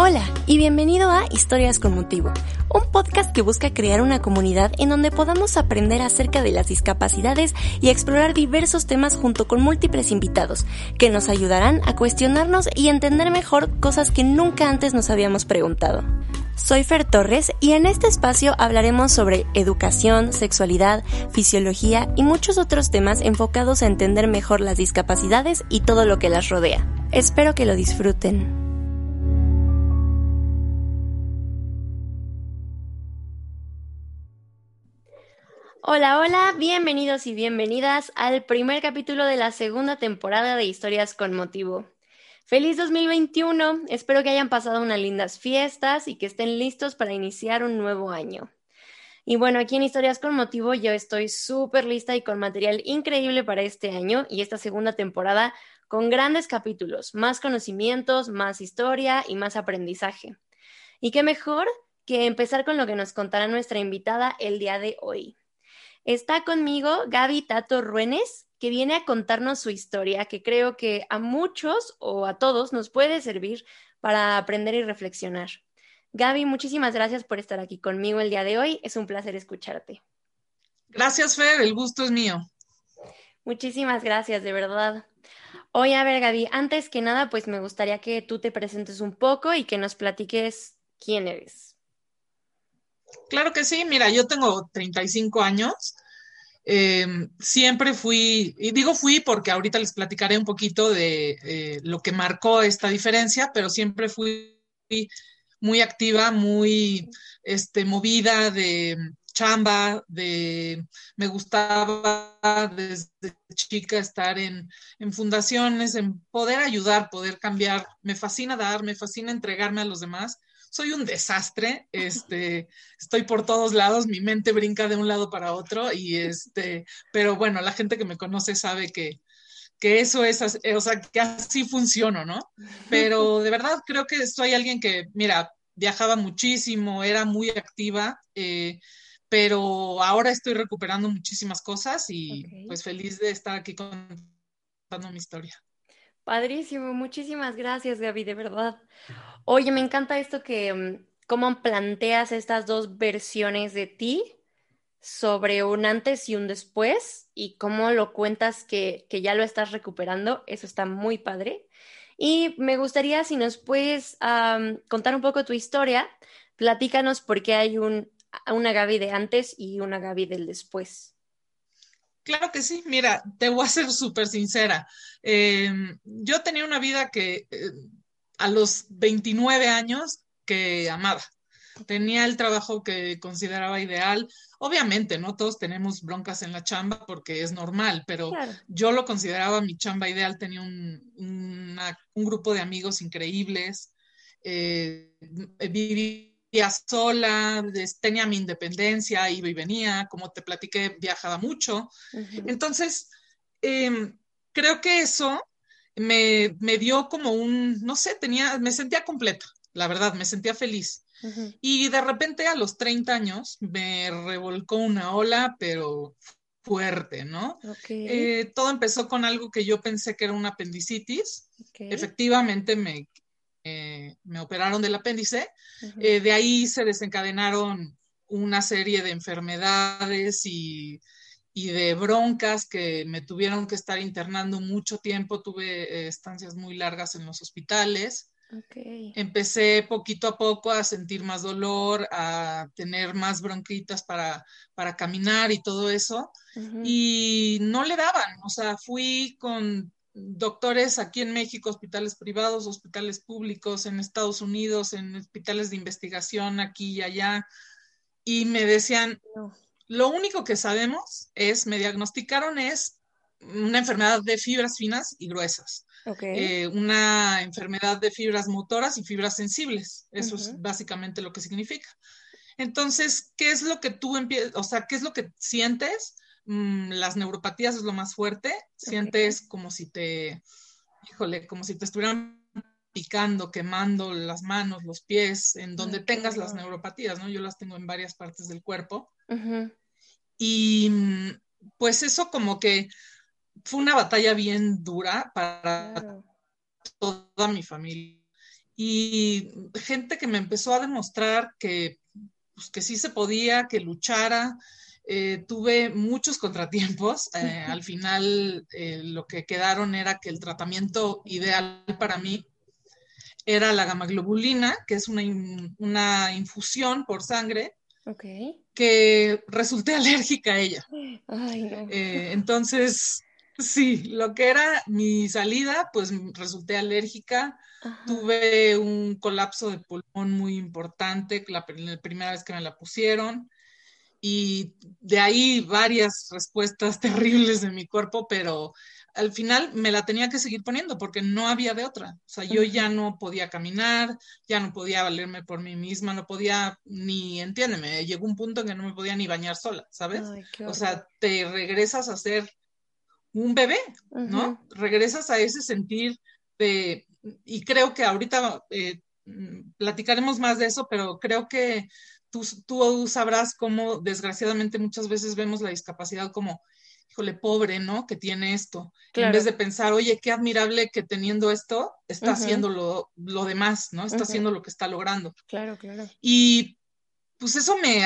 Hola y bienvenido a Historias con Motivo, un podcast que busca crear una comunidad en donde podamos aprender acerca de las discapacidades y explorar diversos temas junto con múltiples invitados que nos ayudarán a cuestionarnos y entender mejor cosas que nunca antes nos habíamos preguntado. Soy Fer Torres y en este espacio hablaremos sobre educación, sexualidad, fisiología y muchos otros temas enfocados a entender mejor las discapacidades y todo lo que las rodea. Espero que lo disfruten. Hola, hola, bienvenidos y bienvenidas al primer capítulo de la segunda temporada de Historias con Motivo. Feliz 2021, espero que hayan pasado unas lindas fiestas y que estén listos para iniciar un nuevo año. Y bueno, aquí en Historias con Motivo yo estoy súper lista y con material increíble para este año y esta segunda temporada con grandes capítulos, más conocimientos, más historia y más aprendizaje. Y qué mejor que empezar con lo que nos contará nuestra invitada el día de hoy. Está conmigo Gaby Tato Ruenes, que viene a contarnos su historia, que creo que a muchos o a todos nos puede servir para aprender y reflexionar. Gaby, muchísimas gracias por estar aquí conmigo el día de hoy. Es un placer escucharte. Gracias, Fer. El gusto es mío. Muchísimas gracias, de verdad. Oye, a ver, Gaby, antes que nada, pues me gustaría que tú te presentes un poco y que nos platiques quién eres. Claro que sí, mira, yo tengo 35 años. Eh, siempre fui, y digo fui porque ahorita les platicaré un poquito de eh, lo que marcó esta diferencia, pero siempre fui muy activa, muy este, movida de chamba, de me gustaba desde chica estar en, en fundaciones, en poder ayudar, poder cambiar. Me fascina dar, me fascina entregarme a los demás soy un desastre, este, estoy por todos lados, mi mente brinca de un lado para otro y este, pero bueno, la gente que me conoce sabe que, que eso es, o sea, que así funciono, ¿no? Pero de verdad creo que soy alguien que, mira, viajaba muchísimo, era muy activa, eh, pero ahora estoy recuperando muchísimas cosas y pues feliz de estar aquí contando mi historia. Padrísimo, muchísimas gracias Gaby, de verdad. Oye, me encanta esto que, mm, cómo planteas estas dos versiones de ti sobre un antes y un después y cómo lo cuentas que, ya lo estás recuperando. Eso está muy padre. Y me gustaría si nos puedes contar un poco tu historia. Platícanos por qué hay un, una Gaby de antes y una Gaby del después. Claro que sí, mira, te voy a ser súper sincera. Em, yo tenía una vida que eh, a los 29 años que amaba. Tenía el trabajo que consideraba ideal. Obviamente, no todos tenemos broncas en la chamba porque es normal, pero yo lo consideraba mi chamba ideal. Tenía un, grupo de amigos increíbles. Eh, vivía sola, tenía mi independencia, iba y venía. Como te platiqué, viajaba mucho. Entonces, em, creo que eso me, me, dio como un, no sé, tenía, me sentía completa, la verdad, me sentía feliz. Y de repente a los 30 años me revolcó una ola, pero fuerte, ¿no? Eh, todo empezó con algo que yo pensé que era una apendicitis. Efectivamente me, eh, me operaron del apéndice. Eh, de ahí se desencadenaron una serie de enfermedades y y de broncas que me tuvieron que estar internando mucho tiempo. Tuve eh, estancias muy largas en los hospitales. Empecé poquito a poco a sentir más dolor, a tener más bronquitas para, para caminar y todo eso. Y no le daban, o sea, fui con doctores aquí en México, hospitales privados, hospitales públicos, en Estados Unidos, en hospitales de investigación aquí y allá, y me decían, lo único que sabemos es, me diagnosticaron es una enfermedad de fibras finas y gruesas. eh, una enfermedad de fibras motoras y fibras sensibles. Eso es básicamente lo que significa. Entonces, ¿qué es lo que tú empiezas, o sea, qué es lo que sientes? Mm, las neuropatías es lo más fuerte. Sientes como si te, híjole, como si te estuvieran picando, quemando las manos, los pies, en donde tengas las neuropatías, ¿no? Yo las tengo en varias partes del cuerpo. Y mm, pues eso como que fue una batalla bien dura para toda mi familia. Y gente que me empezó a demostrar que, pues, que sí se podía, que luchara. Eh, tuve muchos contratiempos. Eh, al final eh, lo que quedaron era que el tratamiento ideal para mí era la gamaglobulina, que es una, una infusión por sangre. que resulté alérgica a ella. entonces, Sí, lo que era mi salida, pues resulté alérgica. Tuve un colapso de pulmón muy importante la, primera vez que me la pusieron. Y de ahí varias respuestas terribles de mi cuerpo, pero al final me la tenía que seguir poniendo porque no había de otra. O sea, yo ya no podía caminar, ya no podía valerme por mí misma, no podía ni, entiéndeme, llegó un punto en que no me podía ni bañar sola, ¿sabes? o sea, te regresas a ser un bebé, ¿no? Regresas a ese sentir de, y creo que ahorita eh, platicaremos más de eso, pero creo que tú, tú sabrás cómo desgraciadamente muchas veces vemos la discapacidad como, híjole, pobre, ¿no? Que tiene esto. En vez de pensar, oye, qué admirable que teniendo esto está haciendo lo, lo, demás, ¿no? Está haciendo lo que está logrando. Claro, claro. Y pues eso me,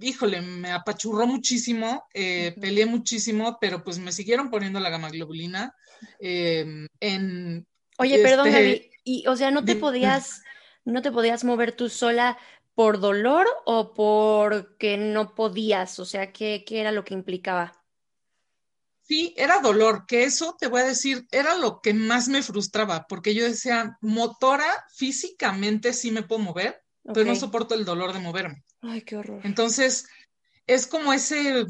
híjole, me apachurró muchísimo, eh, peleé muchísimo, pero pues me siguieron poniendo la gama globulina em, en... Oye, perdón, este, Gaby, y o sea, ¿no te podías, no te podías mover tú sola por dolor o porque no podías? O sea, ¿qué, qué era lo que implicaba? Sí, era dolor, que eso te voy a decir, era lo que más me frustraba, porque yo decía, motora, físicamente sí me puedo mover, pero no soporto el dolor de moverme. Ay, qué horror. Entonces, es como ese,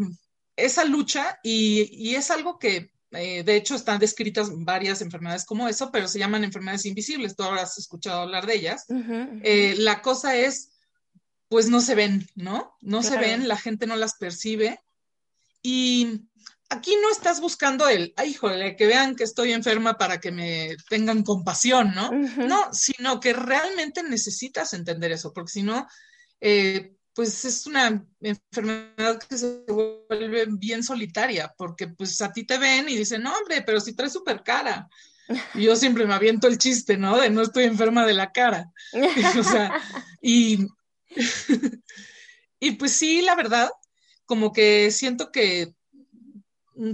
esa lucha y, es algo que, eh, de hecho, están descritas varias enfermedades como eso, pero se llaman enfermedades invisibles. Tú habrás escuchado hablar de ellas. Eh, la cosa es, pues no se ven, ¿no? No se ven, la gente no las percibe. Y aquí no estás buscando el, ay, híjole, que vean que estoy enferma para que me tengan compasión, ¿no? No, sino que realmente necesitas entender eso, porque si no, eh, pues es una enfermedad que se vuelve bien solitaria, porque pues a ti te ven y dicen, no, hombre, pero si traes súper cara. Y yo siempre me aviento el chiste, ¿no? De no estoy enferma de la cara. o sea, y, y pues sí, la verdad, como que siento que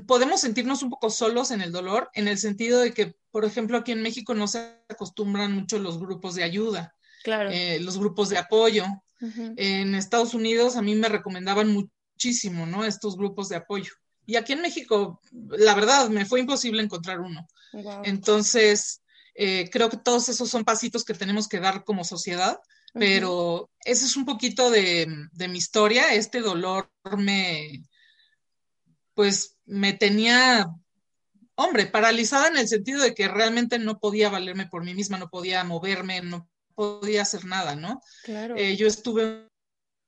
podemos sentirnos un poco solos en el dolor, en el sentido de que, por ejemplo, aquí en México no se acostumbran mucho los grupos de ayuda, claro. Eh, los grupos de apoyo. En Estados Unidos a mí me recomendaban muchísimo, ¿no? Estos grupos de apoyo. Y aquí en México, la verdad, me fue imposible encontrar uno. Entonces, eh, creo que todos esos son pasitos que tenemos que dar como sociedad, pero ese es un poquito de, mi historia. Este dolor me, pues, me tenía hombre, paralizada en el sentido de que realmente no podía valerme por mí misma, no podía moverme, no podía hacer nada, ¿no? Claro. Eh, yo estuve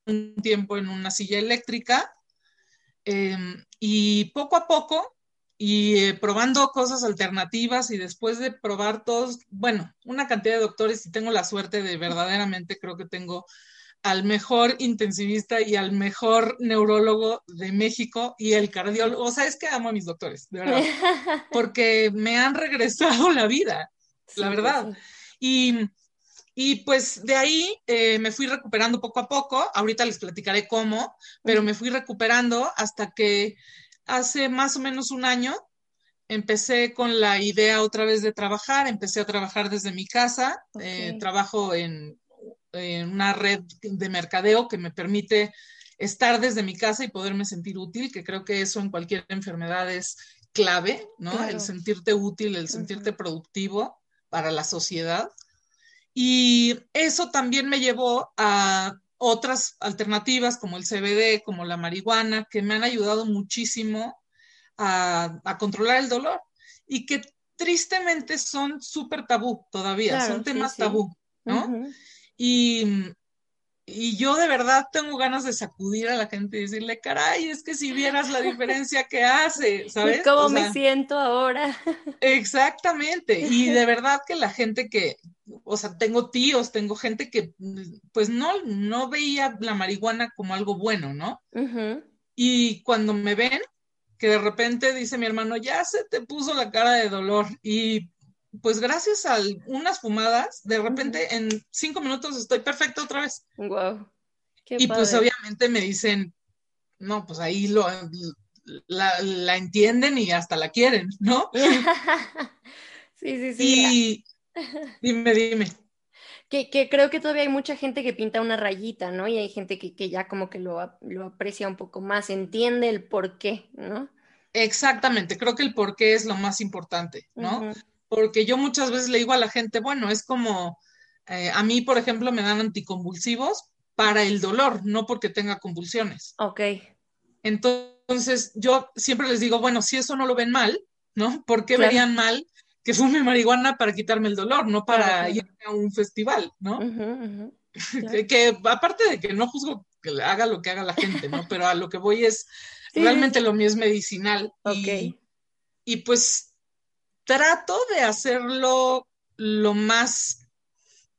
un tiempo en una silla eléctrica em, y poco a poco y eh, probando cosas alternativas y después de probar todos, bueno, una cantidad de doctores y tengo la suerte de verdaderamente creo que tengo al mejor intensivista y al mejor neurólogo de México y el cardiólogo. O sea, es que amo a mis doctores, de verdad, porque me han regresado la vida, la verdad. Y y pues de ahí eh, me fui recuperando poco a poco, ahorita les platicaré cómo, pero me fui recuperando hasta que hace más o menos un año empecé con la idea otra vez de trabajar, empecé a trabajar desde mi casa, eh, trabajo en, una red de mercadeo que me permite estar desde mi casa y poderme sentir útil, que creo que eso en cualquier enfermedad es clave, ¿no? El sentirte útil, el sentirte productivo para la sociedad. Y eso también me llevó a otras alternativas como el CBD, como la marihuana, que me han ayudado muchísimo a, controlar el dolor y que tristemente son súper tabú todavía, son temas tabú, ¿no? Y y yo de verdad tengo ganas de sacudir a la gente y decirle, caray, es que si vieras la diferencia que hace, ¿sabes? ¿Cómo me siento ahora? Exactamente. Y de verdad que la gente que, o sea, tengo tíos, tengo gente que pues no, no veía la marihuana como algo bueno, ¿no? Y cuando me ven, que de repente dice mi hermano, ya se te puso la cara de dolor. Y pues gracias a unas fumadas, de repente en cinco minutos estoy perfecta otra vez. Wow. y pues obviamente me dicen, no, pues ahí lo, la, entienden y hasta la quieren, ¿no? sí, sí, sí. Y dime, dime. Que, que, creo que todavía hay mucha gente que pinta una rayita, ¿no? Y hay gente que, que ya como que lo, lo, aprecia un poco más, entiende el por qué, ¿no? Exactamente, creo que el por qué es lo más importante, ¿no? porque yo muchas veces le digo a la gente, bueno, es como, eh, a mí, por ejemplo, me dan anticonvulsivos para el dolor, no porque tenga convulsiones. Ok. Entonces, yo siempre les digo, bueno, si eso no lo ven mal, ¿no? ¿Por qué verían mal que fume marihuana para quitarme el dolor, no para ir a un festival, ¿no? que, aparte de que no juzgo que haga lo que haga la gente, ¿no? Pero a lo que voy es, realmente lo mío es medicinal. Ok. y pues trato de hacerlo lo más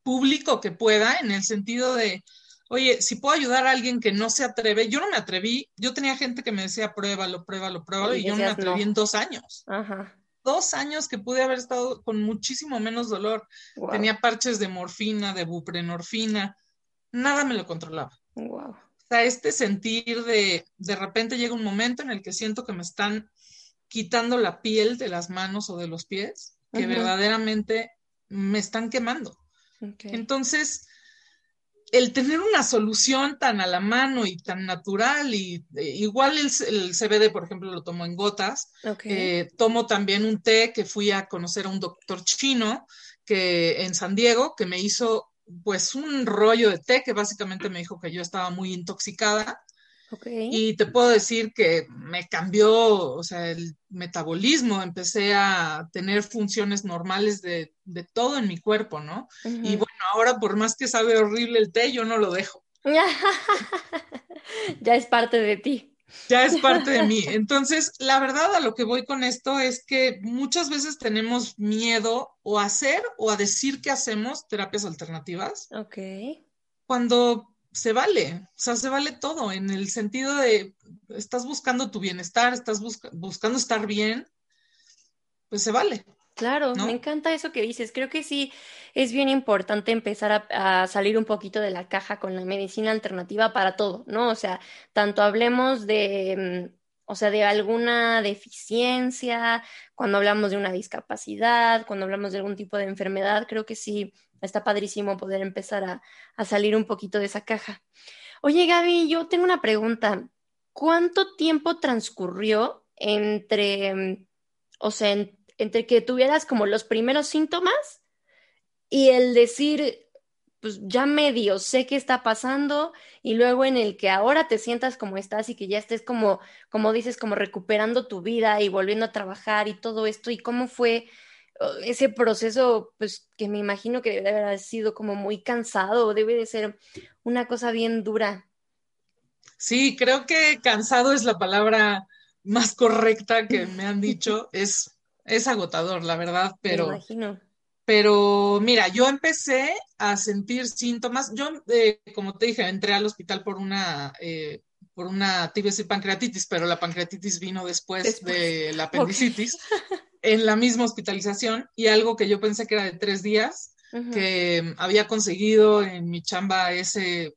público que pueda, en el sentido de, oye, si puedo ayudar a alguien que no se atreve, yo no me atreví, yo tenía gente que me decía, pruébalo, pruébalo, pruébalo, y, yo no me atreví en dos años. Dos años que pude haber estado con muchísimo menos dolor. Tenía parches de morfina, de buprenorfina, nada me lo controlaba. Wow. O sea, este sentir de, de repente llega un momento en el que siento que me están quitando la piel de las manos o de los pies, que verdaderamente me están quemando. Entonces, el tener una solución tan a la mano y tan natural, y eh, igual el, CBD, por ejemplo, lo tomo en gotas, eh, tomo también un té que fui a conocer a un doctor chino que en San Diego, que me hizo pues un rollo de té que básicamente me dijo que yo estaba muy intoxicada y te puedo decir que me cambió, o sea, el metabolismo, empecé a tener funciones normales de, todo en mi cuerpo, ¿no? Y bueno, ahora por más que sabe horrible el té, yo no lo dejo. ya es parte de ti. Ya es parte de mí. Entonces, la verdad a lo que voy con esto es que muchas veces tenemos miedo o a hacer o a decir que hacemos terapias alternativas. Ok. Cuando se vale, o sea, se vale todo en el sentido de, estás buscando tu bienestar, estás buscando estar bien, pues se vale. Claro, me encanta eso que dices. Creo que sí es bien importante empezar a, salir un poquito de la caja con la medicina alternativa para todo, ¿no? O sea, tanto hablemos de, mm, o sea, de alguna deficiencia, cuando hablamos de una discapacidad, cuando hablamos de algún tipo de enfermedad, creo que sí está padrísimo poder empezar a, salir un poquito de esa caja. Oye, Gaby, yo tengo una pregunta. ¿Cuánto tiempo transcurrió entre, o sea, entre que tuvieras como los primeros síntomas y el decir, pues ya medio sé qué está pasando y luego en el que ahora te sientas como estás y que ya estés como, como dices, como recuperando tu vida y volviendo a trabajar y todo esto y cómo fue ese proceso, pues que me imagino que debe haber sido como muy cansado, debe de ser una cosa bien dura. Sí, creo que cansado es la palabra más correcta que me han dicho. es, es agotador, la verdad, pero. Me imagino. Pero mira, yo empecé a sentir síntomas. Yo, eh, como te dije, entré al hospital por una, eh, por una, pancreatitis, pero la pancreatitis vino después, de la apendicitis. en la misma hospitalización y algo que yo pensé que era de tres días, que había conseguido en mi chamba ese,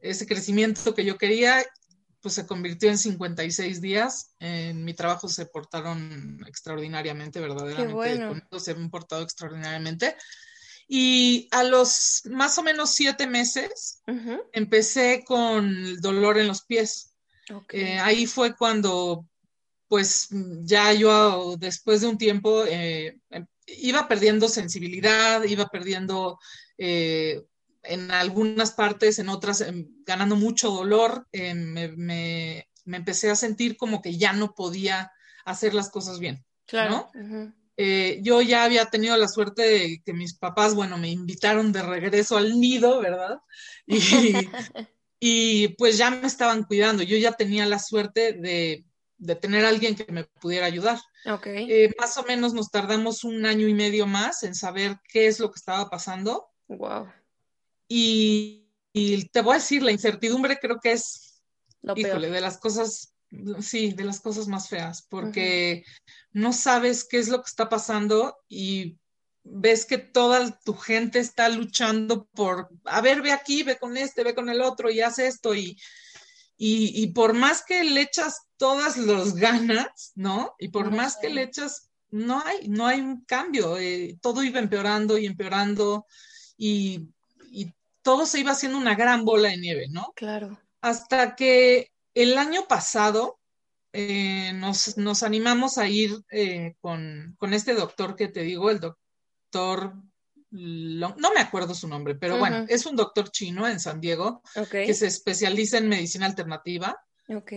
ese crecimiento que yo quería, pues se convirtió en 56 días. En mi trabajo se portaron extraordinariamente, verdaderamente. Bueno. se han portado extraordinariamente. Y a los más o menos siete meses empecé con el dolor en los pies. Eh, ahí fue cuando pues ya yo después de un tiempo eh, em, iba perdiendo sensibilidad, iba perdiendo eh, en algunas partes, en otras em, ganando mucho dolor, eh, me, empecé a sentir como que ya no podía hacer las cosas bien. Claro. Eh, yo ya había tenido la suerte de que mis papás, bueno, me invitaron de regreso al nido, ¿verdad? Y, y pues ya me estaban cuidando. Yo ya tenía la suerte de, de tener a alguien que me pudiera ayudar. Ok. Eh, más o menos nos tardamos un año y medio más en saber qué es lo que estaba pasando. Wow. Y, y te voy a decir, la incertidumbre creo que es, Lo peor. híjole, de las cosas, sí, de las cosas más feas, porque no sabes qué es lo que está pasando y ves que toda tu gente está luchando por, a ver, ve aquí, ve con este, ve con el otro y haz esto y, y, y por más que le echas todas las ganas, ¿no? Y por más que le echas, no hay, no hay un cambio, eh, todo iba empeorando y empeorando y, y todo se iba haciendo una gran bola de nieve, ¿no? Claro. Hasta que el año pasado eh, nos, nos animamos a ir eh, con, con este doctor que te digo, el doctor, Long- no me acuerdo su nombre, pero bueno, es un doctor chino en San Diego que se especializa en medicina alternativa. Ok.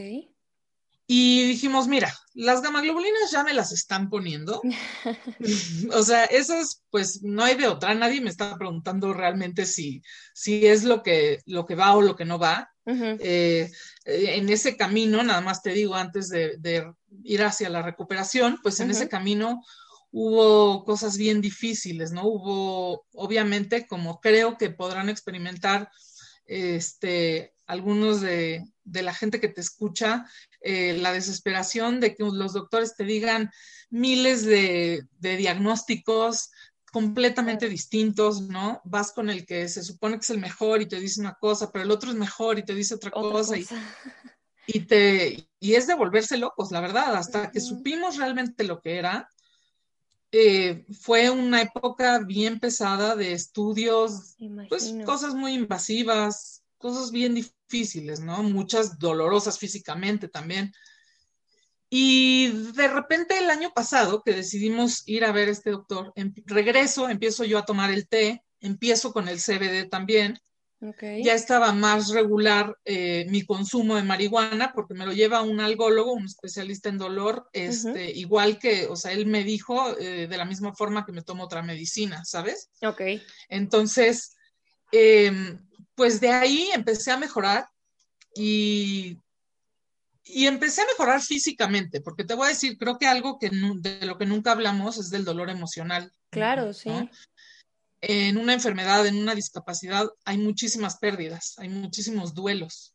Y dijimos, mira, las gamaglobulinas ya me las están poniendo. O sea, esas, pues no hay de otra. Nadie me está preguntando realmente si, si es lo que, lo que va o lo que no va. Eh, eh, en ese camino, nada más te digo, antes de, de ir hacia la recuperación, pues en ese camino hubo cosas bien difíciles, ¿no? Hubo, obviamente, como creo que podrán experimentar este, algunos de, de la gente que te escucha, eh, la desesperación de que los doctores te digan miles de, de diagnósticos completamente distintos, ¿no? Vas con el que se supone que es el mejor y te dice una cosa, pero el otro es mejor y te dice otra, Otra cosa, y- cosa. Y, te, y es de volverse locos, la verdad, hasta que supimos realmente lo que era. eh, fue una época bien pesada de estudios, pues cosas muy invasivas, cosas bien difíciles, ¿no? Muchas dolorosas físicamente también. Y de repente el año pasado que decidimos ir a ver a este doctor, em- regreso, empiezo yo a tomar el té, empiezo con el CBD también, ya estaba más regular eh, mi consumo de marihuana porque me lo lleva un algólogo, un especialista en dolor, este, igual que, o sea, él me dijo eh, de la misma forma que me tomo otra medicina, ¿sabes? Ok. Entonces, eh, pues de ahí empecé a mejorar y, y empecé a mejorar físicamente, porque te voy a decir, creo que algo que de lo que nunca hablamos es del dolor emocional. Claro, ¿no? sí. En una enfermedad, en una discapacidad, hay muchísimas pérdidas, hay muchísimos duelos.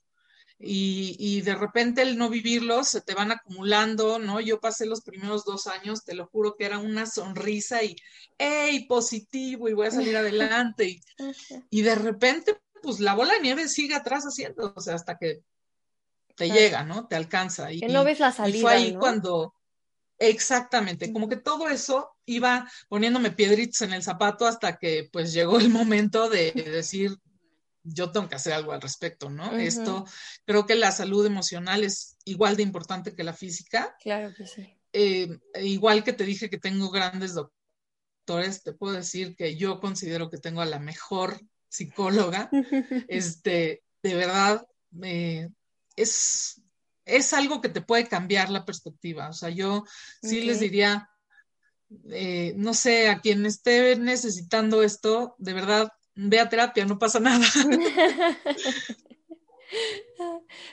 Y, y de repente el no vivirlos se te van acumulando, ¿no? Yo pasé los primeros dos años, te lo juro que era una sonrisa y, ¡hey, positivo! Y voy a salir adelante. Y, y de repente, pues la bola de nieve sigue atrás haciendo, o sea, hasta que te Claro. llega, ¿no? Te alcanza. Y, Que no ves la y salida, fue ahí ¿no? cuando, exactamente, como que todo eso iba poniéndome piedritos en el zapato hasta que pues llegó el momento de decir, yo tengo que hacer algo al respecto, ¿no? Esto, creo que la salud emocional es igual de importante que la física. Claro que sí. Eh, igual que te dije que tengo grandes doctores, te puedo decir que yo considero que tengo a la mejor psicóloga. Este, de verdad, eh, es, es algo que te puede cambiar la perspectiva. O sea, yo sí les diría, eh, no sé, a quien esté necesitando esto, de verdad, ve a terapia, no pasa nada.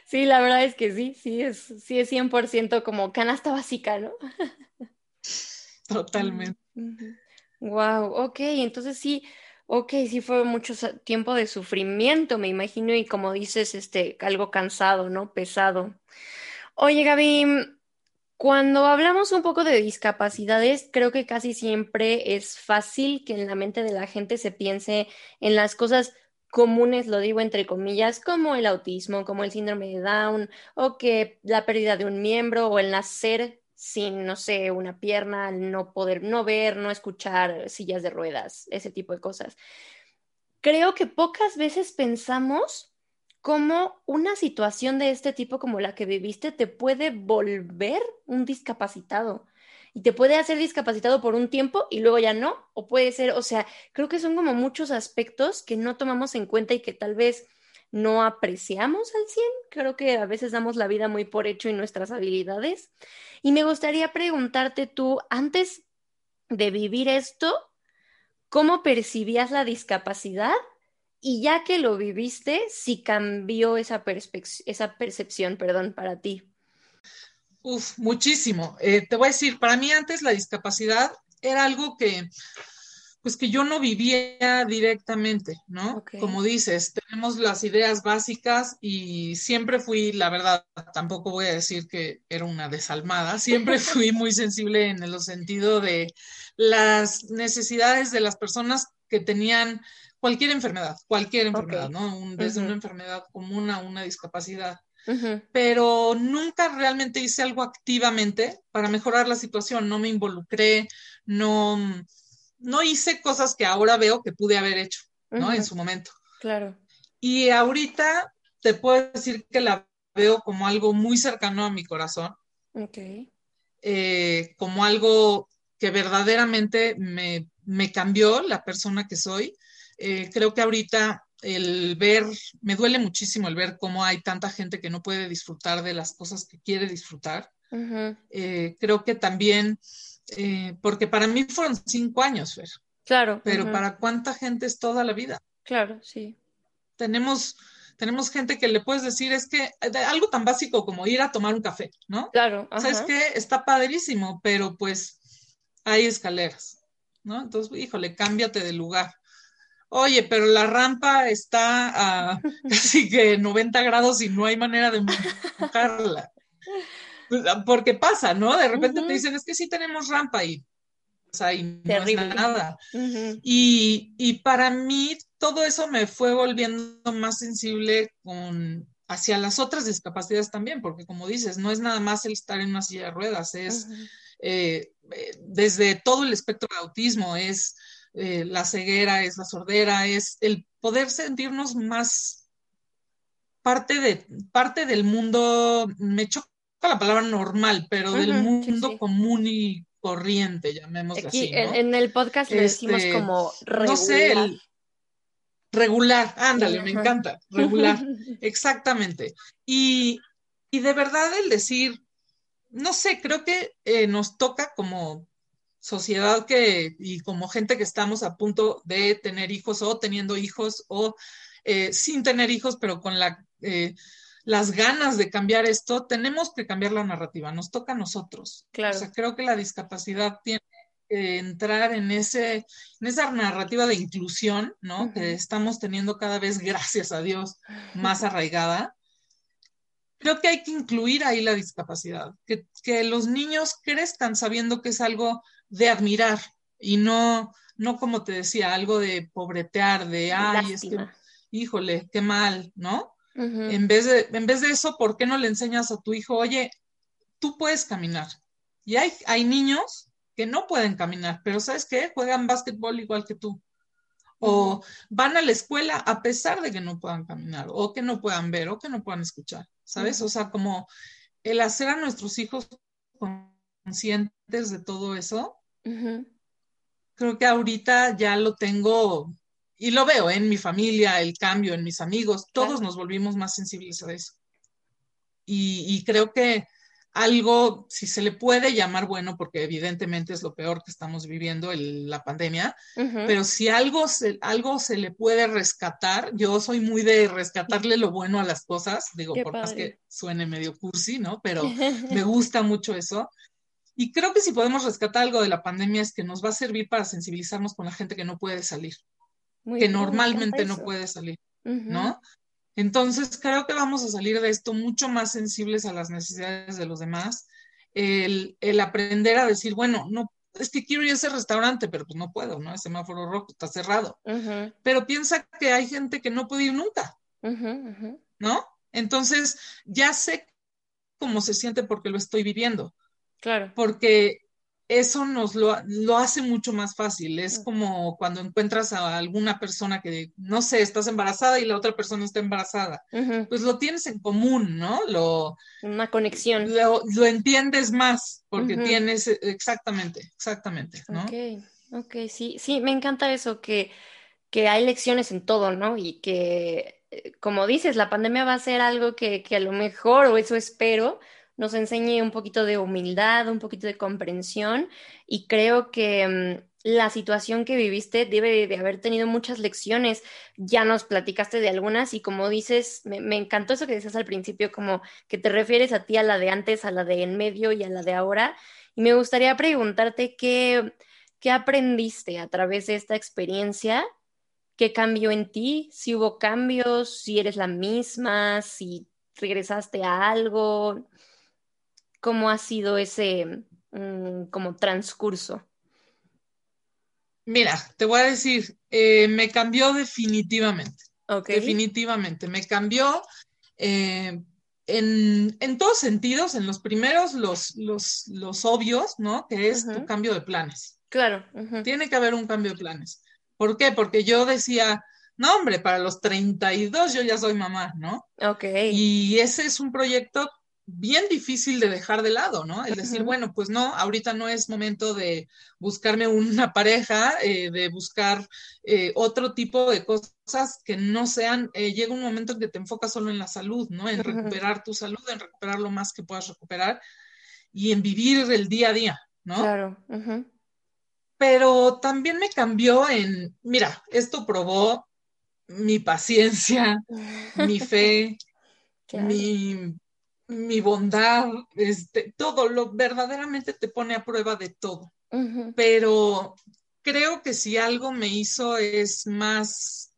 Sí, la verdad es que sí, sí es, sí es 100% como canasta básica, ¿no? Totalmente. Wow, ok, entonces sí, ok, sí fue mucho tiempo de sufrimiento, me imagino, y como dices, este, algo cansado, ¿no? Pesado. Oye, Gaby, cuando hablamos un poco de discapacidades, creo que casi siempre es fácil que en la mente de la gente se piense en las cosas comunes, lo digo entre comillas, como el autismo, como el síndrome de Down, o que la pérdida de un miembro, o el nacer sin, no sé, una pierna, no poder, no ver, no escuchar, sillas de ruedas, ese tipo de cosas. Creo que pocas veces pensamos cómo una situación de este tipo como la que viviste te puede volver un discapacitado y te puede hacer discapacitado por un tiempo y luego ya no, o puede ser, o sea, creo que son como muchos aspectos que no tomamos en cuenta y que tal vez no apreciamos al 100. Creo que a veces damos la vida muy por hecho y nuestras habilidades. Y me gustaría preguntarte tú, antes de vivir esto, ¿cómo percibías la discapacidad? Y ya que lo viviste, si cambió esa, esa percepción, perdón, para ti. Uf, muchísimo. Eh, te voy a decir, para mí antes la discapacidad era algo que, pues que yo no vivía directamente, ¿no? Como dices, tenemos las ideas básicas y siempre fui, la verdad, tampoco voy a decir que era una desalmada, siempre fui muy sensible en el sentido de las necesidades de las personas que tenían cualquier enfermedad, cualquier enfermedad, ¿no? desde una enfermedad común a una discapacidad. Pero nunca realmente hice algo activamente para mejorar la situación, no me involucré, no, no hice cosas que ahora veo que pude haber hecho, ¿no? En su momento. Claro. Y ahorita te puedo decir que la veo como algo muy cercano a mi corazón. Ok. Eh, como algo que verdaderamente me, me, cambió la persona que soy. Eh, creo que ahorita el ver, me duele muchísimo el ver cómo hay tanta gente que no puede disfrutar de las cosas que quiere disfrutar. Eh, creo que también eh, porque para mí fueron cinco años, Fer. Claro. Pero para cuánta gente es toda la vida. Claro, sí. Tenemos, tenemos gente que le puedes decir, es que algo tan básico como ir a tomar un café, ¿no? Claro. O sea, es que está padrísimo, pero pues hay escaleras, ¿no? Entonces, híjole, cámbiate de lugar. Oye, pero la rampa está a casi que 90 grados y no hay manera de mojarla. Porque pasa, ¿no? De repente te dicen, es que sí tenemos rampa y, o sea, y no es nada. y, y, para mí todo eso me fue volviendo más sensible con hacia las otras discapacidades también, porque como dices, no es nada más el estar en una silla de ruedas, es eh, eh, desde todo el espectro de autismo, es eh, la ceguera, es la sordera, es el poder sentirnos más parte de parte del mundo, me choca la palabra normal, pero del mundo común y corriente, llamémoslo así. En, el podcast le decimos este, como regular. No sé, regular, ándale, me encanta, regular, exactamente. Y, y, de verdad el decir, no sé, creo que eh, nos toca como sociedad que y como gente que estamos a punto de tener hijos o teniendo hijos o eh, sin tener hijos, pero con la... Eh, las ganas de cambiar esto, tenemos que cambiar la narrativa, nos toca a nosotros. Claro. O sea, creo que la discapacidad tiene que entrar en, ese, en esa narrativa de inclusión, ¿no? Que estamos teniendo cada vez, gracias a Dios, más arraigada. Creo que hay que incluir ahí la discapacidad, que, que los niños crezcan sabiendo que es algo de admirar y no, no como te decía, algo de pobretear, de, ay, es que, híjole, qué mal, ¿no? En, vez de, en vez de eso, ¿por qué no le enseñas a tu hijo, oye, tú puedes caminar? Y hay, hay niños que no pueden caminar, pero ¿sabes qué? Juegan básquetbol igual que tú. O van a la escuela a pesar de que no puedan caminar, o que no puedan ver, o que no puedan escuchar, ¿sabes? O sea, como el hacer a nuestros hijos conscientes de todo eso, creo que ahorita ya lo tengo y lo veo en mi familia, el cambio en mis amigos, todos nos volvimos más sensibles a eso. Y, creo que algo, si se le puede llamar bueno, porque evidentemente es lo peor que estamos viviendo, la pandemia, pero si algo se, algo se le puede rescatar, yo soy muy de rescatarle lo bueno a las cosas, digo, por más que suene medio cursi, ¿no? Pero me gusta mucho eso. Y creo que si podemos rescatar algo de la pandemia es que nos va a servir para sensibilizarnos con la gente que no puede salir que normalmente no puede salir, ¿no? Entonces, creo que vamos a salir de esto mucho más sensibles a las necesidades de los demás. El, aprender a decir, bueno, no, es que quiero ir a ese restaurante, pero pues no puedo, ¿no? El semáforo rojo está cerrado. Pero piensa que hay gente que no puede ir nunca, ¿no? Entonces, ya sé cómo se siente porque lo estoy viviendo. Claro. Porque eso nos lo, hace mucho más fácil. Es como cuando encuentras a alguna persona que, no sé, estás embarazada y la otra persona está embarazada. Pues lo tienes en común, ¿no? Lo, Una conexión. Lo, entiendes más porque tienes, exactamente, exactamente, ¿no? Ok, ok, sí, sí, me encanta eso, que, que hay lecciones en todo, ¿no? Y que, eh, como dices, la pandemia va a ser algo que, que a lo mejor, o eso espero, nos enseñe un poquito de humildad, un poquito de comprensión y creo que mm, la situación que viviste debe de haber tenido muchas lecciones. Ya nos platicaste de algunas y como dices, me, encantó eso que decías al principio, como que te refieres a ti, a la de antes, a la de en medio y a la de ahora. Y me gustaría preguntarte qué, qué aprendiste a través de esta experiencia, qué cambió en ti, si hubo cambios, si eres la misma, si regresaste a algo, cómo ha sido ese mm, como transcurso. Mira, te voy a decir, eh, me cambió definitivamente. Definitivamente, me cambió eh, en, todos sentidos, en los primeros, los, los, los obvios, ¿no? Que es tu cambio de planes. Claro. Tiene que haber un cambio de planes. ¿Por qué? Porque yo decía, no, hombre, para los 32 yo ya soy mamá, ¿no? Ok. Y ese es un proyecto bien difícil de dejar de lado, ¿no? Es decir, bueno, pues no, ahorita no es momento de buscarme una pareja, eh, de buscar eh, otro tipo de cosas que no sean, eh, llega un momento en que te enfocas solo en la salud, ¿no? En recuperar tu salud, en recuperar lo más que puedas recuperar y en vivir el día a día, ¿no? Claro. Pero también me cambió en, mira, esto probó mi paciencia, mi fe, mi mi bondad, este, todo, lo verdaderamente te pone a prueba de todo. Pero creo que si algo me hizo es más,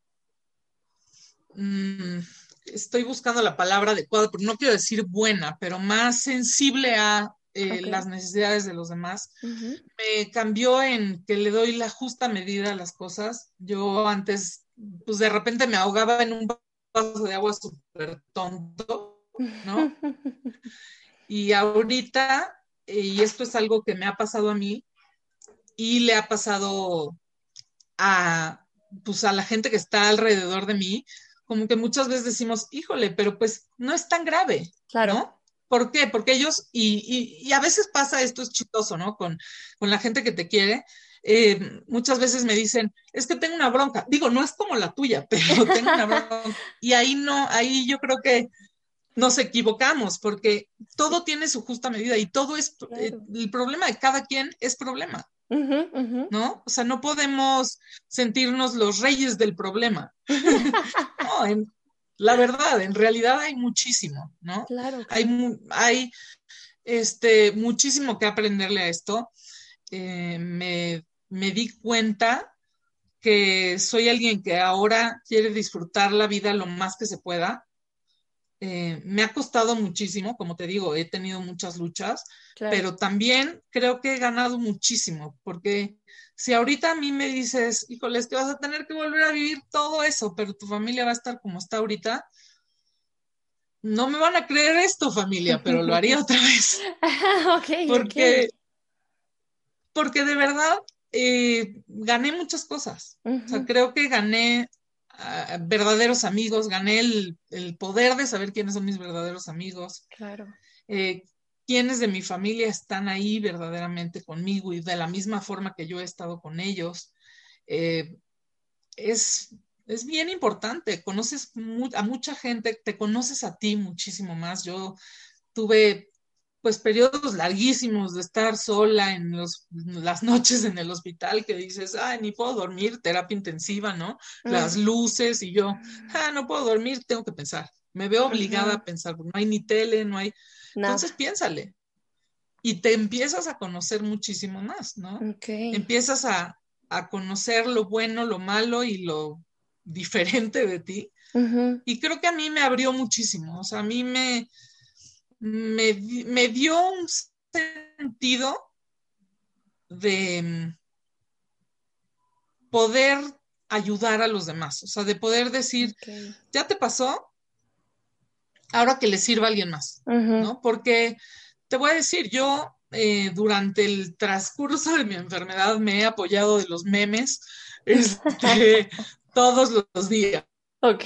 mm, estoy buscando la palabra adecuada, pero no quiero decir buena, pero más sensible a eh, las necesidades de los demás. Me cambió en que le doy la justa medida a las cosas. Yo antes, pues de repente me ahogaba en un vaso de agua súper tonto ¿no? Y ahorita, y esto es algo que me ha pasado a mí y le ha pasado a, pues, a la gente que está alrededor de mí, como que muchas veces decimos, híjole, pero pues no es tan grave, claro. ¿no? ¿Por qué? Porque ellos, y, y, a veces pasa esto, es chistoso, ¿no? Con, con la gente que te quiere, eh, muchas veces me dicen, es que tengo una bronca. Digo, no es como la tuya, pero tengo una bronca. Y ahí no, ahí yo creo que nos equivocamos porque todo tiene su justa medida y todo es, eh, el problema de cada quien es problema, ¿no? O sea, no podemos sentirnos los reyes del problema. no, la verdad, en realidad hay muchísimo, ¿no? Claro. Hay, hay este, muchísimo que aprenderle a esto. Eh, me, me di cuenta que soy alguien que ahora quiere disfrutar la vida lo más que se pueda eh, me ha costado muchísimo, como te digo, he tenido muchas luchas, pero también creo que he ganado muchísimo, porque si ahorita a mí me dices, híjole, es que vas a tener que volver a vivir todo eso, pero tu familia va a estar como está ahorita, no me van a creer esto, familia, pero lo haría otra vez. porque, porque de verdad eh, gané muchas cosas. O sea, creo que gané verdaderos amigos, gané el, poder de saber quiénes son mis verdaderos amigos. Claro. Eh, quiénes de mi familia están ahí verdaderamente conmigo y de la misma forma que yo he estado con ellos. Eh, es, es, bien importante, conoces a mucha gente, te conoces a ti muchísimo más. Yo tuve pues periodos larguísimos de estar sola en los, las noches en el hospital que dices, ay, ni puedo dormir, terapia intensiva, ¿no? Las luces y yo, ah, no puedo dormir, tengo que pensar. Me veo obligada a pensar, no hay ni tele, no hay... Entonces piénsale. Y te empiezas a conocer muchísimo más, ¿no? Empiezas a, a, conocer lo bueno, lo malo y lo diferente de ti. Y creo que a mí me abrió muchísimo, o sea, a mí me me, dio un sentido de mm, poder ayudar a los demás, o sea, de poder decir, ya te pasó, ahora que le sirva a alguien más, ¿no? Porque te voy a decir, yo eh, durante el transcurso de mi enfermedad me he apoyado de los memes este, todos los días. Ok.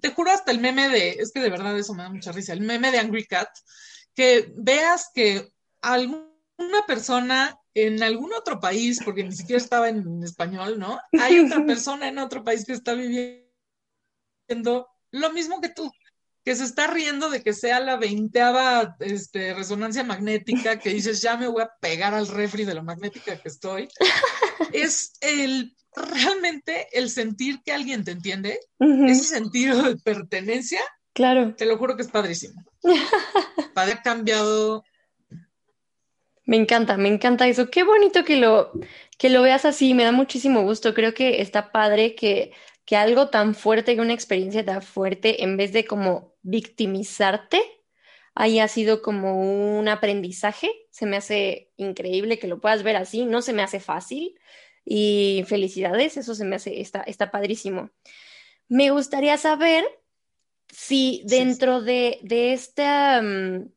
Te juro hasta el meme de, es que de verdad eso me da mucha risa, el meme de Angry Cat, que veas que alguna persona en algún otro país, porque ni siquiera estaba en español, ¿no? Hay otra persona en otro país que está viviendo lo mismo que tú. que se está riendo de que sea la veinteava este, resonancia magnética, que dices, ya me voy a pegar al refri de lo magnética que estoy, es el realmente el sentir que alguien te entiende, ese sentido de pertenencia, claro. Te lo juro que es padrísimo. Padre ha cambiado. Me encanta, me encanta eso. Qué bonito que lo, que lo veas así, me da muchísimo gusto. Creo que está padre que, que algo tan fuerte, que una experiencia tan fuerte, en vez de como victimizarte, haya sido como un aprendizaje. Se me hace increíble que lo puedas ver así, no se me hace fácil y felicidades, eso se me hace, está, está padrísimo. Me gustaría saber si dentro de, este mm,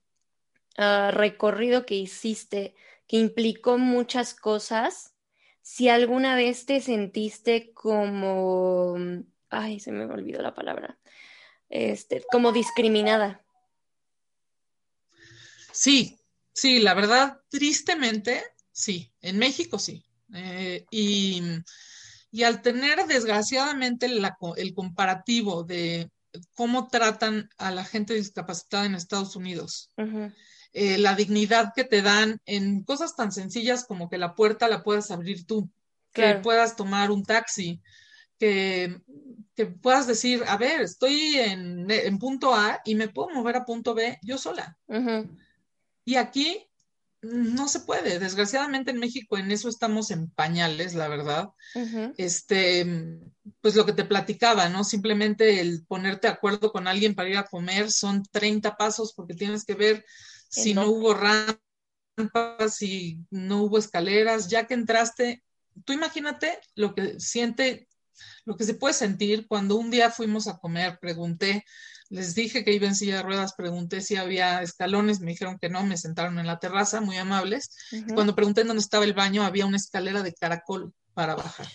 ah, recorrido que hiciste, que implicó muchas cosas, si alguna vez te sentiste como, mm, ay, se me olvidó la palabra, este, como discriminada. Sí, sí, la verdad, tristemente, sí, en México sí. Eh, y, al tener desgraciadamente el comparativo de cómo tratan a la gente discapacitada en Estados Unidos, eh, la dignidad que te dan en cosas tan sencillas como que la puerta la puedas abrir tú, que puedas tomar un taxi, que, puedas decir, a ver, estoy en, punto A y me puedo mover a punto B yo sola. Y aquí no se puede. Desgraciadamente en México en eso estamos en pañales, la verdad. Este, pues lo que te platicaba, ¿no? Simplemente el ponerte de acuerdo con alguien para ir a comer son 30 pasos porque tienes que ver si no hubo rampas, si no hubo escaleras, ya que entraste, tú imagínate lo que siente, lo que se puede sentir cuando un día fuimos a comer, pregunté, les dije que iba en silla de ruedas, pregunté si había escalones, me dijeron que no, me sentaron en la terraza, muy amables. Cuando pregunté dónde estaba el baño, había una escalera de caracol para bajar.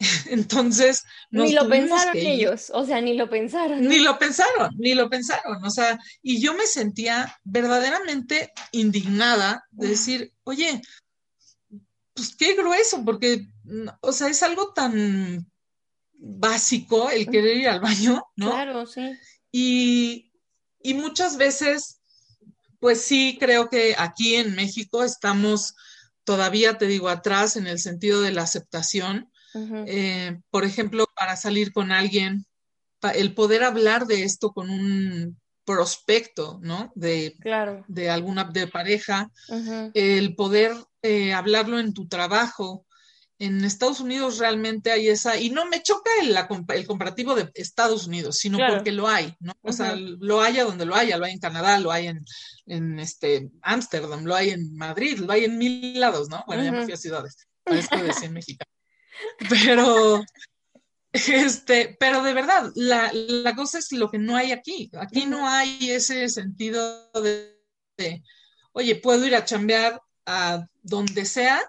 Entonces, ni lo pensaron ellos, o sea, ni lo pensaron. Ni lo pensaron, ni lo pensaron, o sea, y yo me sentía verdaderamente indignada de decir, oye, pues qué grueso, porque, o sea, es algo tan básico el querer ir al baño, ¿no? Claro, sí. Y, muchas veces, pues sí, creo que aquí en México estamos todavía, te digo, atrás en el sentido de la aceptación. Eh, por ejemplo, para salir con alguien, el poder hablar de esto con un prospecto, ¿no? De, claro. de alguna de pareja, el poder eh, hablarlo en tu trabajo, en Estados Unidos realmente hay esa, y no me choca el, el comparativo de Estados Unidos, sino porque lo hay, ¿no? O sea, lo haya donde lo haya, lo hay en Canadá, lo hay en, en este Ámsterdam, lo hay en Madrid, lo hay en mil lados, ¿no? Bueno, ya me fui a ciudades, parezco de 100 mexicanos. Pero, este, pero de verdad, la, la, cosa es lo que no hay aquí. Aquí no hay ese sentido de, de, oye, puedo ir a chambear a donde sea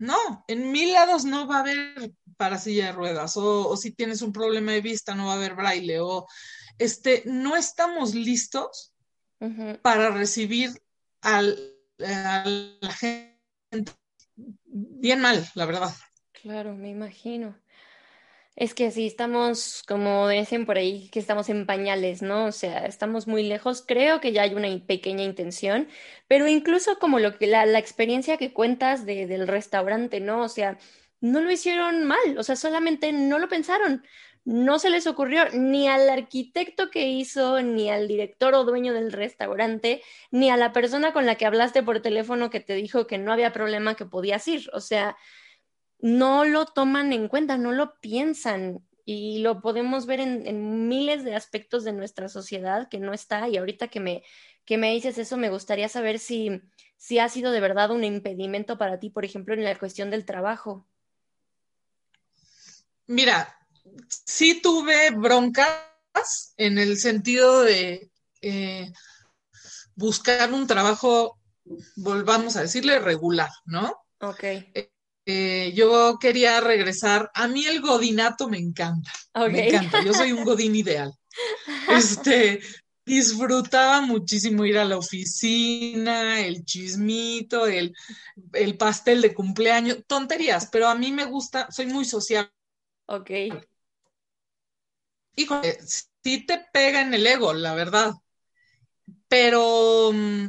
no, en mil lados no va a haber para silla de ruedas, o, si tienes un problema de vista no va a haber braille, o este, no estamos listos para recibir al, a la gente bien mal, la verdad. Claro, me imagino. Es que sí, estamos, como dicen por ahí, que estamos en pañales, ¿no? O sea, estamos muy lejos. Creo que ya hay una pequeña intención, pero incluso como lo que la, experiencia que cuentas de, del restaurante, ¿no? O sea, no lo hicieron mal, o sea, solamente no lo pensaron. No se les ocurrió ni al arquitecto que hizo, ni al director o dueño del restaurante, ni a la persona con la que hablaste por teléfono que te dijo que no había problema que podías ir. O sea, no lo toman en cuenta, no lo piensan y lo podemos ver en, miles de aspectos de nuestra sociedad que no está y ahorita que me, que me dices eso me gustaría saber si, si ha sido de verdad un impedimento para ti, por ejemplo, en la cuestión del trabajo. Mira, sí tuve broncas en el sentido de eh, buscar un trabajo, volvamos a decirle, regular, ¿no? Ok. Eh, eh, yo quería regresar. A mí el godinato me encanta. Me encanta. Yo soy un godín ideal. Este, disfrutaba muchísimo ir a la oficina, el chismito, el, el pastel de cumpleaños, tonterías, pero a mí me gusta, soy muy social. Ok. Híjole, sí te pega en el ego, la verdad. Pero mm,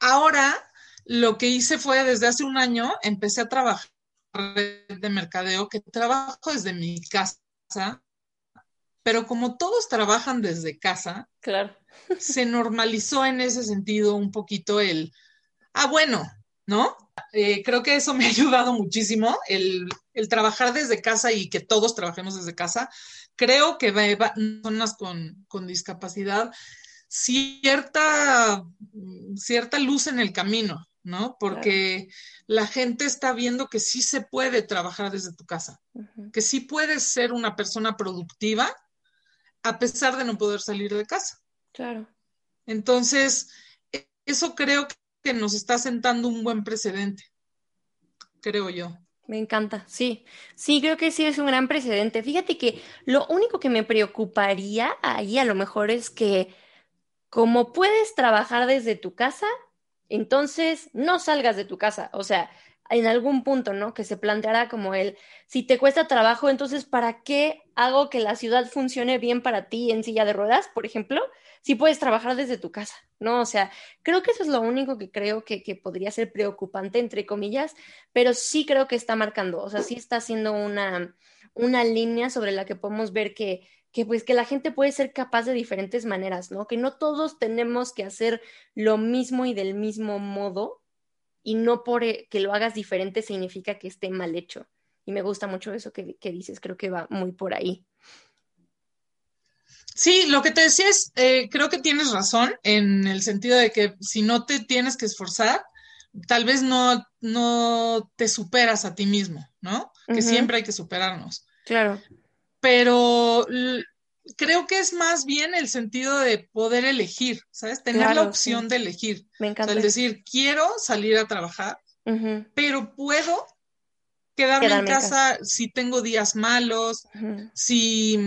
ahora lo que hice fue desde hace un año, empecé a trabajar de mercadeo, que trabajo desde mi casa, pero como todos trabajan desde casa, claro. se normalizó en ese sentido un poquito el, ah, bueno, ¿no? Eh, creo que eso me ha ayudado muchísimo, el, trabajar desde casa y que todos trabajemos desde casa. Creo que va, personas con, con discapacidad cierta, cierta luz en el camino, ¿no? Porque la gente está viendo que sí se puede trabajar desde tu casa, que sí puedes ser una persona productiva a pesar de no poder salir de casa. Claro. Entonces, eso creo que nos está sentando un buen precedente, creo yo. Me encanta, sí, sí, creo que sí es un gran precedente. Fíjate que lo único que me preocuparía ahí a lo mejor es que como puedes trabajar desde tu casa, entonces no salgas de tu casa. O sea, en algún punto, ¿no? Que se planteará como el, si te cuesta trabajo, entonces, ¿para qué hago que la ciudad funcione bien para ti en silla de ruedas, por ejemplo? Si puedes trabajar desde tu casa, ¿no? O sea, creo que eso es lo único que creo que, que podría ser preocupante, entre comillas, pero sí creo que está marcando, o sea, sí está haciendo una, una línea sobre la que podemos ver que que pues que la gente puede ser capaz de diferentes maneras, ¿no? Que no todos tenemos que hacer lo mismo y del mismo modo y no por eh, que lo hagas diferente significa que esté mal hecho. Y me gusta mucho eso que, dices, creo que va muy por ahí. Sí, lo que te decía es, eh, creo que tienes razón en el sentido de que si no te tienes que esforzar, tal vez no, no te superas a ti mismo, ¿no? Que siempre hay que superarnos. Claro pero creo que es más bien el sentido de poder elegir, ¿sabes? Tener la opción de elegir. Me encanta. O decir, quiero salir a trabajar, pero puedo quedarme, en casa si tengo días malos, si,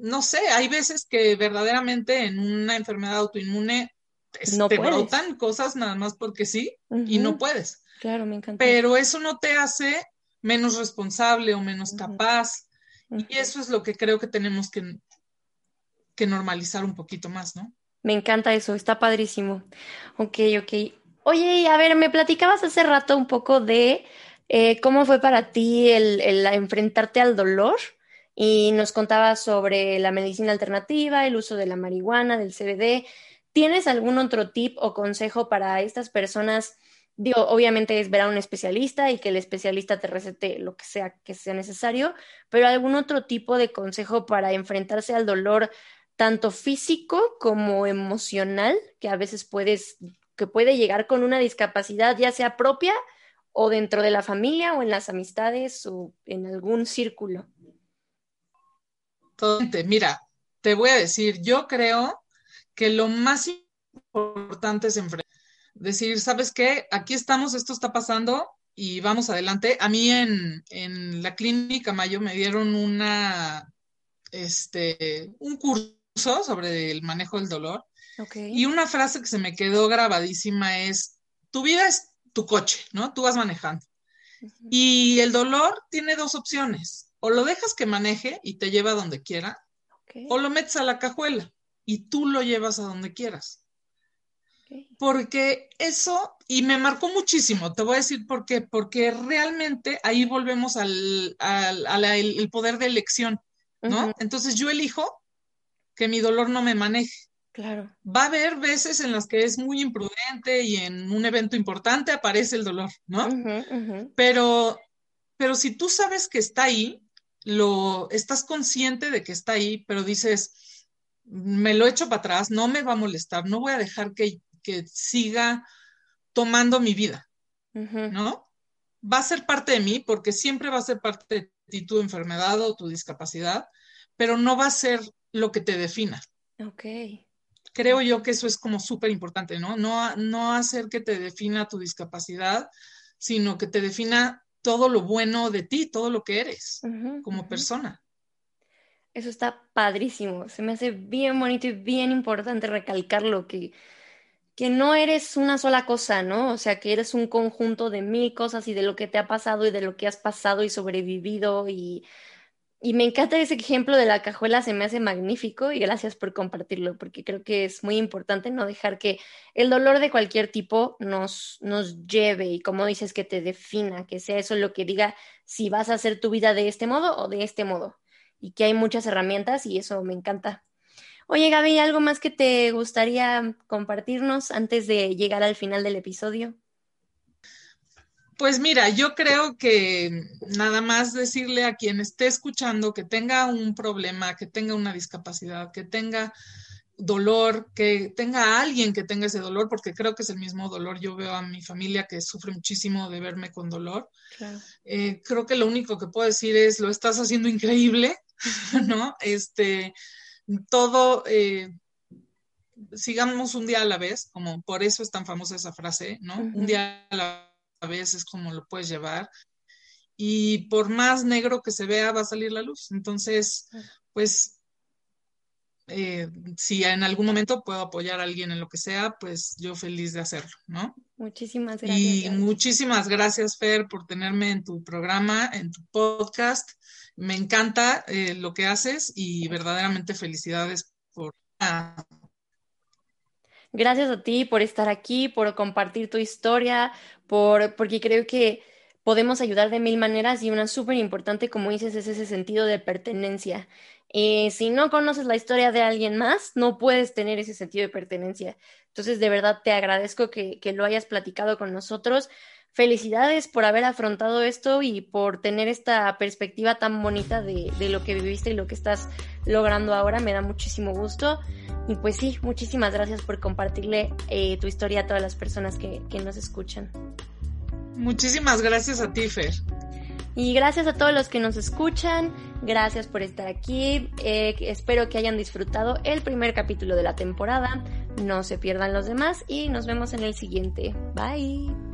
no sé, hay veces que verdaderamente en una enfermedad autoinmune te brotan cosas nada más porque sí y no puedes. Claro, me encanta. Pero eso no te hace menos responsable o menos capaz y eso es lo que creo que tenemos que, que normalizar un poquito más, ¿no? Me encanta eso, está padrísimo. Ok, ok. Oye, a ver, me platicabas hace rato un poco de eh, cómo fue para ti el, el, enfrentarte al dolor y nos contabas sobre la medicina alternativa, el uso de la marihuana, del CBD. ¿Tienes algún otro tip o consejo para estas personas Obviamente es ver a un especialista y que el especialista te recete lo que sea que sea necesario, pero algún otro tipo de consejo para enfrentarse al dolor tanto físico como emocional, que a veces puedes, que puede llegar con una discapacidad, ya sea propia o dentro de la familia o en las amistades o en algún círculo. Mira, te voy a decir, yo creo que lo más importante es enfrentar decir, ¿sabes qué? Aquí estamos, esto está pasando y vamos adelante. A mí en, en la clínica Mayo me dieron una, este, un curso sobre el manejo del dolor. Y una frase que se me quedó grabadísima es, tu vida es tu coche, ¿no? Tú vas manejando. Y el dolor tiene dos opciones. O lo dejas que maneje y te lleva a donde quiera, o lo metes a la cajuela y tú lo llevas a donde quieras. Porque eso, y me marcó muchísimo, te voy a decir por qué, porque realmente ahí volvemos al, el poder de elección, ¿no? Entonces yo elijo que mi dolor no me maneje. Claro. Va a haber veces en las que es muy imprudente y en un evento importante aparece el dolor, ¿no? Pero, pero si tú sabes que está ahí, lo estás consciente de que está ahí, pero dices, me lo echo para atrás, no me va a molestar, no voy a dejar que que siga tomando mi vida, ¿no? Va a ser parte de mí porque siempre va a ser parte de ti tu enfermedad o tu discapacidad, pero no va a ser lo que te defina. Ok. Creo yo que eso es como súper importante, ¿no? ¿no? No hacer que te defina tu discapacidad, sino que te defina todo lo bueno de ti, todo lo que eres como persona. Eso está padrísimo. Se me hace bien bonito y bien importante recalcarlo que que no eres una sola cosa, ¿no? O sea, que eres un conjunto de mil cosas y de lo que te ha pasado y de lo que has pasado y sobrevivido y y me encanta ese ejemplo de la cajuela, se me hace magnífico y gracias por compartirlo, porque creo que es muy importante no dejar que el dolor de cualquier tipo nos, nos lleve y como dices, que te defina, que sea eso lo que diga si vas a hacer tu vida de este modo o de este modo. Y que hay muchas herramientas y eso me encanta. Oye, Gaby, ¿algo más que te gustaría compartirnos antes de llegar al final del episodio? Pues mira, yo creo que nada más decirle a quien esté escuchando que tenga un problema, que tenga una discapacidad, que tenga dolor, que tenga a alguien que tenga ese dolor, porque creo que es el mismo dolor. Yo veo a mi familia que sufre muchísimo de verme con dolor. Eh, creo que lo único que puedo decir es, lo estás haciendo increíble, ¿no? Este, todo, eh, sigamos un día a la vez, como por eso es tan famosa esa frase, ¿no? Un día a la a veces como lo puedes llevar. Y por más negro que se vea, va a salir la luz. Entonces, pues, eh, si en algún momento puedo apoyar a alguien en lo que sea, pues yo feliz de hacerlo, ¿no? Muchísimas gracias. Y muchísimas gracias, Fer, por tenerme en tu programa, en tu podcast. Me encanta eh, lo que haces y verdaderamente felicidades por... Gracias a ti por estar aquí, por compartir tu historia, por, porque creo que podemos ayudar de mil maneras y una súper importante, como dices, es ese sentido de pertenencia. Eh, si no conoces la historia de alguien más, no puedes tener ese sentido de pertenencia. Entonces, de verdad, te agradezco que, lo hayas platicado con nosotros. Felicidades por haber afrontado esto y por tener esta perspectiva tan bonita de, de lo que viviste y lo que estás logrando ahora. Me da muchísimo gusto. Y pues sí, muchísimas gracias por compartirle eh, tu historia a todas las personas que, nos escuchan. Muchísimas gracias a ti, Fer. Y gracias a todos los que nos escuchan, gracias por estar aquí, eh, espero que hayan disfrutado el primer capítulo de la temporada, no se pierdan los demás y nos vemos en el siguiente. Bye.